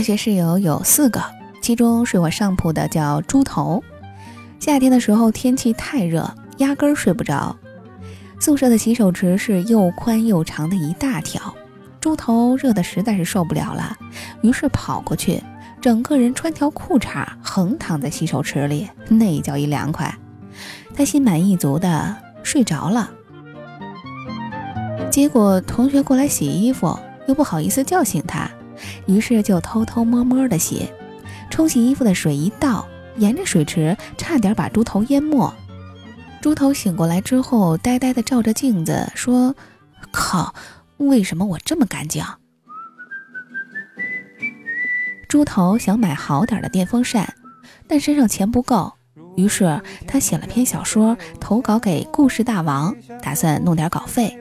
大学室友有四个，其中睡我上铺的叫猪头。夏天的时候天气太热，压根儿睡不着。宿舍的洗手池是又宽又长的一大条，猪头热的实在是受不了了，于是跑过去，整个人穿条裤衩横躺在洗手池里，那叫一凉快。他心满意足的睡着了。结果同学过来洗衣服，又不好意思叫醒他，于是就偷偷摸摸的洗。冲洗衣服的水一倒。沿着水池，差点把猪头淹没。猪头醒过来之后，呆呆的照着镜子说：“靠，为什么我这么干净？”猪头想买好点的电风扇，但身上钱不够，于是他写了篇小说投稿给故事大王，打算弄点稿费。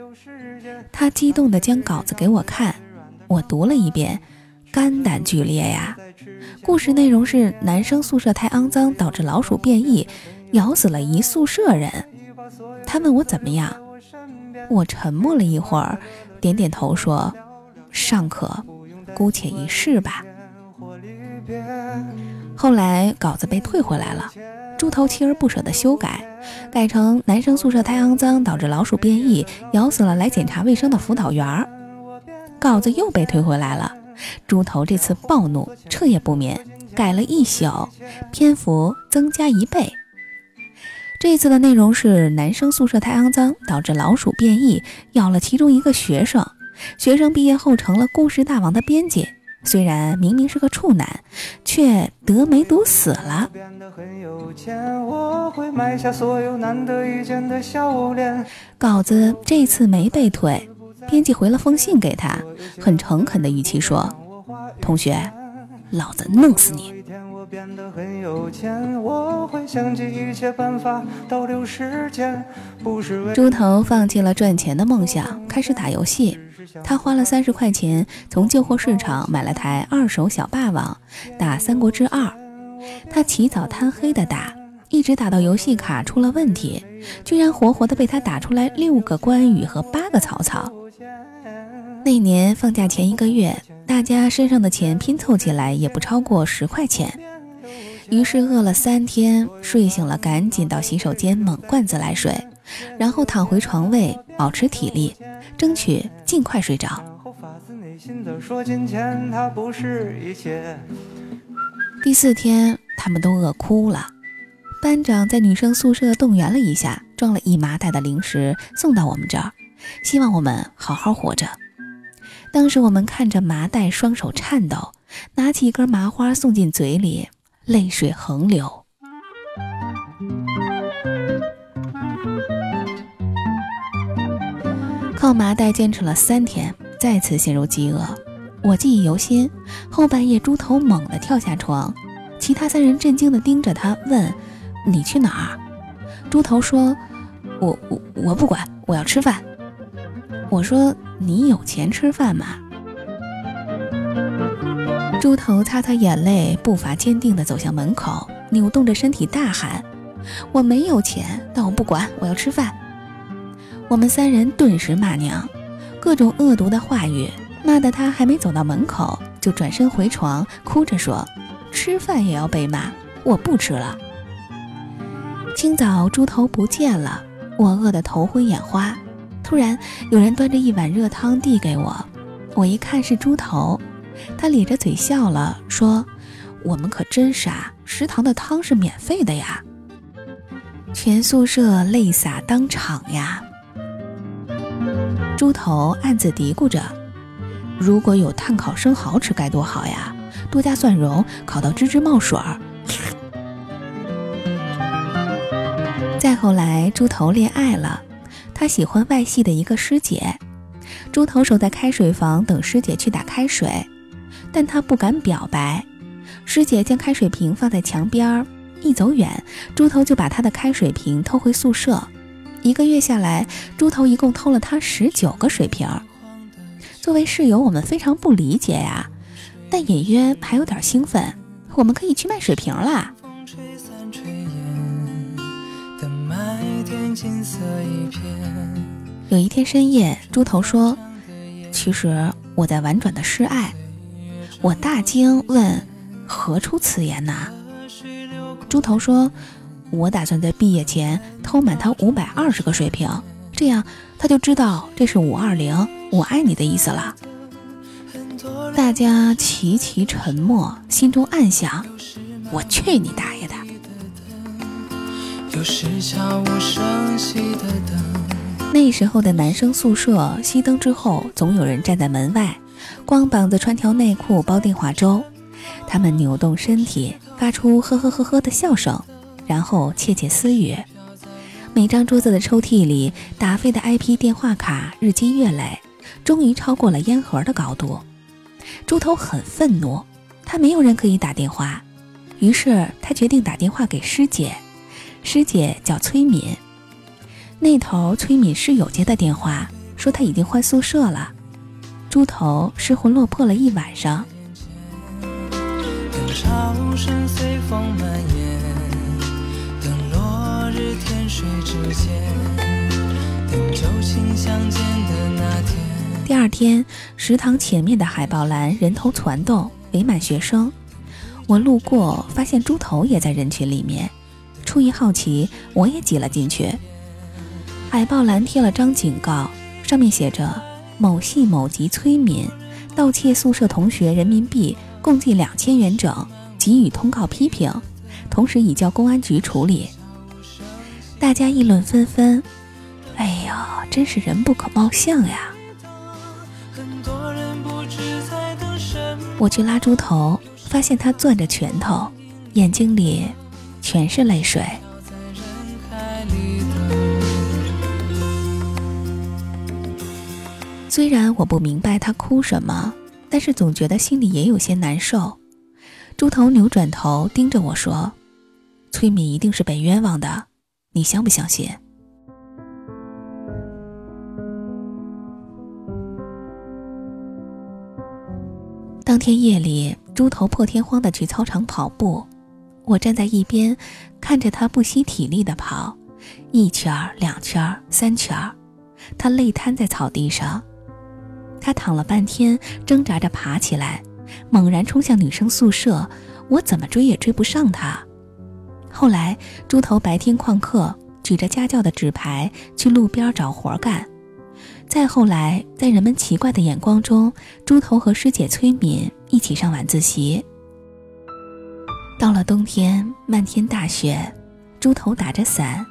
他激动地将稿子给我看，我读了一遍。肝胆俱裂呀！故事内容是男生宿舍太肮脏，导致老鼠变异，咬死了一宿舍人。他问我怎么样，我沉默了一会儿，点点头说：“尚可，姑且一试吧。”后来稿子被退回来了，猪头锲而不舍地修改，改成男生宿舍太肮脏，导致老鼠变异，咬死了来检查卫生的辅导员。稿子又被退回来了。猪头这次暴怒，彻夜不眠，改了一宿，篇幅增加一倍。这次的内容是男生宿舍太肮脏，导致老鼠变异，咬了其中一个学生。学生毕业后成了故事大王的编辑，虽然明明是个处男，却得梅毒死了。稿子这次没被退。编辑回了封信给他，很诚恳的语气说：“同学，老子弄死你。”猪头放弃了赚钱的梦想，开始打游戏。他花了三十块钱从旧货市场买了台二手小霸王，打《三国志二》。他起早贪黑的打，一直打到游戏卡出了问题，居然活活的被他打出来六个关羽和八个曹操。那年放假前一个月，大家身上的钱拼凑起来也不超过十块钱，于是饿了三天，睡醒了赶紧到洗手间猛灌自来水，然后躺回床位保持体力，争取尽快睡着。第四天，他们都饿哭了，班长在女生宿舍动员了一下，装了一麻袋的零食送到我们这儿，希望我们好好活着。当时我们看着麻袋，双手颤抖，拿起一根麻花送进嘴里，泪水横流。靠麻袋坚持了三天，再次陷入饥饿。我记忆犹新，后半夜猪头猛地跳下床，其他三人震惊地盯着他，问：“你去哪儿？”猪头说：“我我我不管，我要吃饭。”我说。你有钱吃饭吗？猪头擦擦眼泪，步伐坚定地走向门口，扭动着身体大喊：“我没有钱，但我不管，我要吃饭。”我们三人顿时骂娘，各种恶毒的话语，骂得他还没走到门口，就转身回床，哭着说：“吃饭也要被骂，我不吃了。”清早，猪头不见了，我饿得头昏眼花。突然，有人端着一碗热汤递给我，我一看是猪头，他咧着嘴笑了，说：“我们可真傻，食堂的汤是免费的呀。”全宿舍泪洒当场呀。猪头暗自嘀咕着：“如果有碳烤生蚝吃该多好呀，多加蒜蓉，烤到吱吱冒水儿。”再后来，猪头恋爱了。他喜欢外系的一个师姐，猪头守在开水房等师姐去打开水，但他不敢表白。师姐将开水瓶放在墙边儿，一走远，猪头就把他的开水瓶偷回宿舍。一个月下来，猪头一共偷了他十九个水瓶。作为室友，我们非常不理解呀，但隐约还有点兴奋。我们可以去卖水瓶啦！有一天深夜，猪头说：“其实我在婉转的示爱。”我大惊，问：“何出此言呐？”猪头说：“我打算在毕业前偷满他五百二十个水瓶，这样他就知道这是五二零我爱你的意思了。”大家齐齐沉默，心中暗想：“我去你大爷！”都是下无声息的等那时候的男生宿舍熄灯之后，总有人站在门外，光膀子穿条内裤煲电话粥。他们扭动身体，发出呵呵呵呵的笑声，然后窃窃私语。每张桌子的抽屉里打飞的 IP 电话卡日积月累，终于超过了烟盒的高度。猪头很愤怒，他没有人可以打电话，于是他决定打电话给师姐。师姐叫崔敏。那头崔敏室友接的电话，说他已经换宿舍了。猪头失魂落魄了一晚上。等落日天水之间第二天，食堂前面的海报栏人头攒动，围满学生。我路过，发现猪头也在人群里面。出于好奇，我也挤了进去。海报栏贴了张警告，上面写着：“某系某级崔敏盗窃宿舍同学人民币共计两千元整，给予通告批评，同时已交公安局处理。”大家议论纷纷。哎呀，真是人不可貌相呀！我去拉猪头，发现他攥着拳头，眼睛里全是泪水。虽然我不明白他哭什么，但是总觉得心里也有些难受。猪头扭转头盯着我说：“崔敏一定是被冤枉的，你相不相信？”当天夜里，猪头破天荒的去操场跑步，我站在一边，看着他不惜体力的跑，一圈儿、两圈儿、三圈儿，他累瘫在草地上。他躺了半天，挣扎着爬起来，猛然冲向女生宿舍。我怎么追也追不上他。后来，猪头白天旷课，举着家教的纸牌去路边找活干。再后来，在人们奇怪的眼光中，猪头和师姐崔敏一起上晚自习。到了冬天，漫天大雪，猪头打着伞，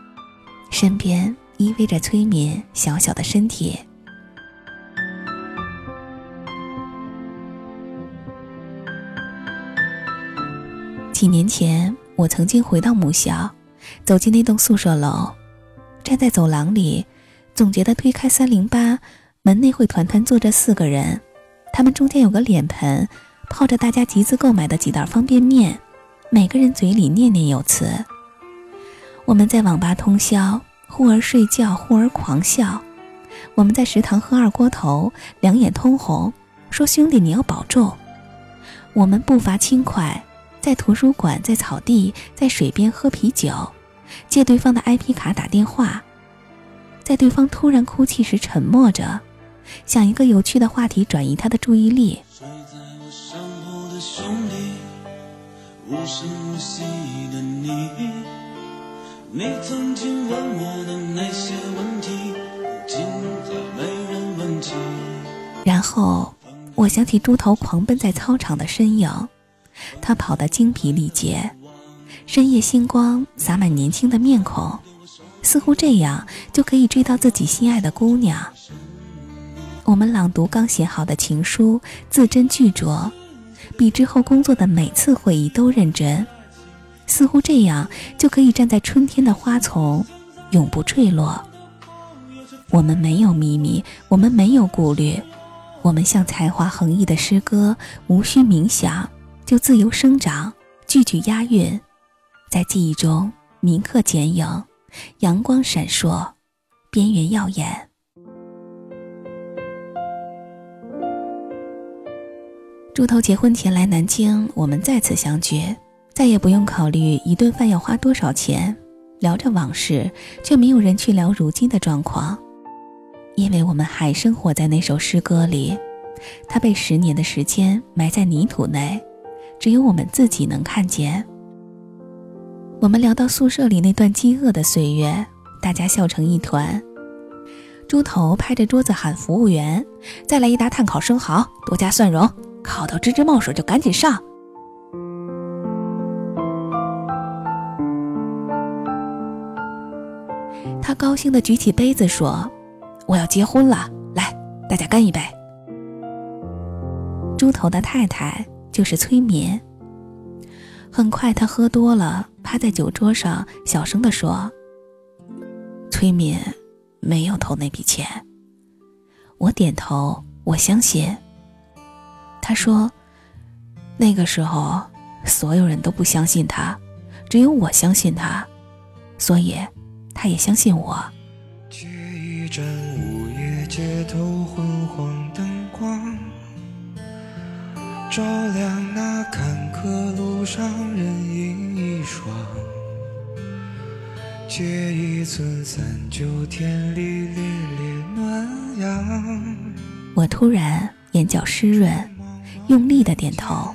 身边依偎着崔敏小小的身体。几年前，我曾经回到母校，走进那栋宿舍楼，站在走廊里，总觉得推开三零八门内会团团坐着四个人，他们中间有个脸盆，泡着大家集资购买的几袋方便面，每个人嘴里念念有词。我们在网吧通宵，忽而睡觉，忽而狂笑；我们在食堂喝二锅头，两眼通红，说兄弟你要保重。我们步伐轻快。在图书馆，在草地，在水边喝啤酒，借对方的 IP 卡打电话，在对方突然哭泣时沉默着，想一个有趣的话题转移他的注意力。无声无息的你然后，我想起猪头狂奔在操场的身影。他跑得精疲力竭，深夜星光洒满年轻的面孔，似乎这样就可以追到自己心爱的姑娘。我们朗读刚写好的情书，字斟句酌，比之后工作的每次会议都认真，似乎这样就可以站在春天的花丛，永不坠落。我们没有秘密，我们没有顾虑，我们像才华横溢的诗歌，无需冥想。就自由生长，句句押韵，在记忆中铭刻剪影，阳光闪烁，边缘耀眼。猪头结婚前来南京，我们再次相聚，再也不用考虑一顿饭要花多少钱，聊着往事，却没有人去聊如今的状况，因为我们还生活在那首诗歌里，它被十年的时间埋在泥土内，只有我们自己能看见。我们聊到宿舍里那段饥饿的岁月，大家笑成一团。猪头拍着桌子喊服务员：“再来一打炭烤生蚝，多加蒜蓉，烤到吱吱冒水就赶紧上。”他高兴地举起杯子说：“我要结婚了，来，大家干一杯。”猪头的太太就是崔敏。很快，他喝多了，趴在酒桌上，小声地说：“崔敏没有偷那笔钱。”我点头，我相信。他说：“那个时候，所有人都不相信他，只有我相信他，所以。”他也相信我。借一盏午夜街头昏黄灯光，照亮那坎坷路上人影一双。借一寸三九天里烈烈暖阳。我突然眼角湿润，用力的点头。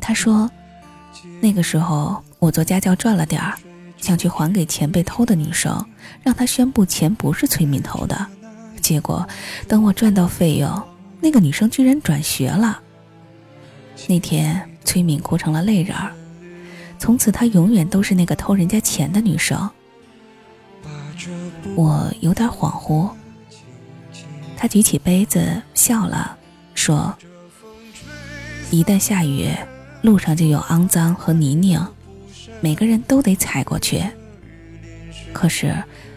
他说：“那个时候我做家教赚了点儿。”想去还给钱被偷的女生，让她宣布钱不是崔敏偷的。结果等我赚到费用，那个女生居然转学了。那天崔敏哭成了泪人儿，从此她永远都是那个偷人家钱的女生。我有点恍惚。他举起杯子笑了，说：“一旦下雨，路上就有肮脏和泥泞。”每个人都得踩过去，可是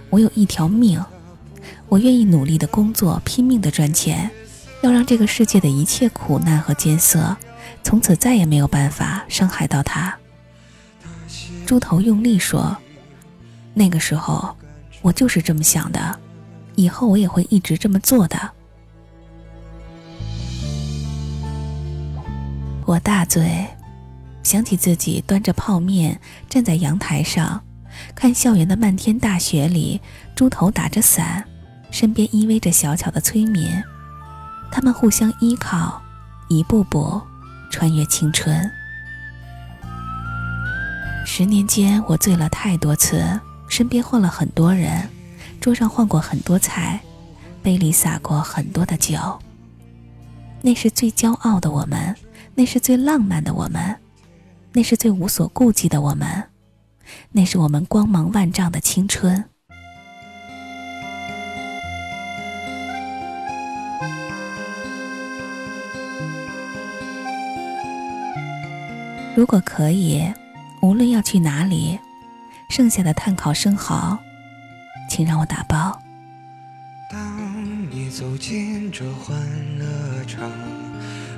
我有一条命，我愿意努力的工作，拼命的赚钱，要让这个世界的一切苦难和艰涩，从此再也没有办法伤害到他。猪头用力说：“那个时候，我就是这么想的，以后我也会一直这么做的。”我大醉。想起自己端着泡面站在阳台上，看校园的漫天大雪里，猪头打着伞，身边依偎着小巧的催眠，他们互相依靠，一步步穿越青春。十年间，我醉了太多次，身边换了很多人，桌上换过很多菜，杯里洒过很多的酒。那是最骄傲的我们，那是最浪漫的我们。那是最无所顾忌的我们，那是我们光芒万丈的青春。如果可以，无论要去哪里，剩下的碳烤生蚝，请让我打包。当你走进这欢乐场。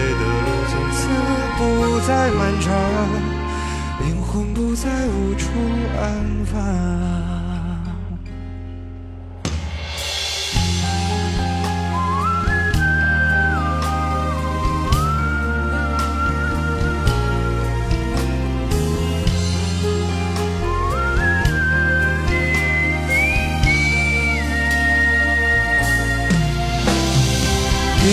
北的路从此不再漫长，灵魂不再无处安放。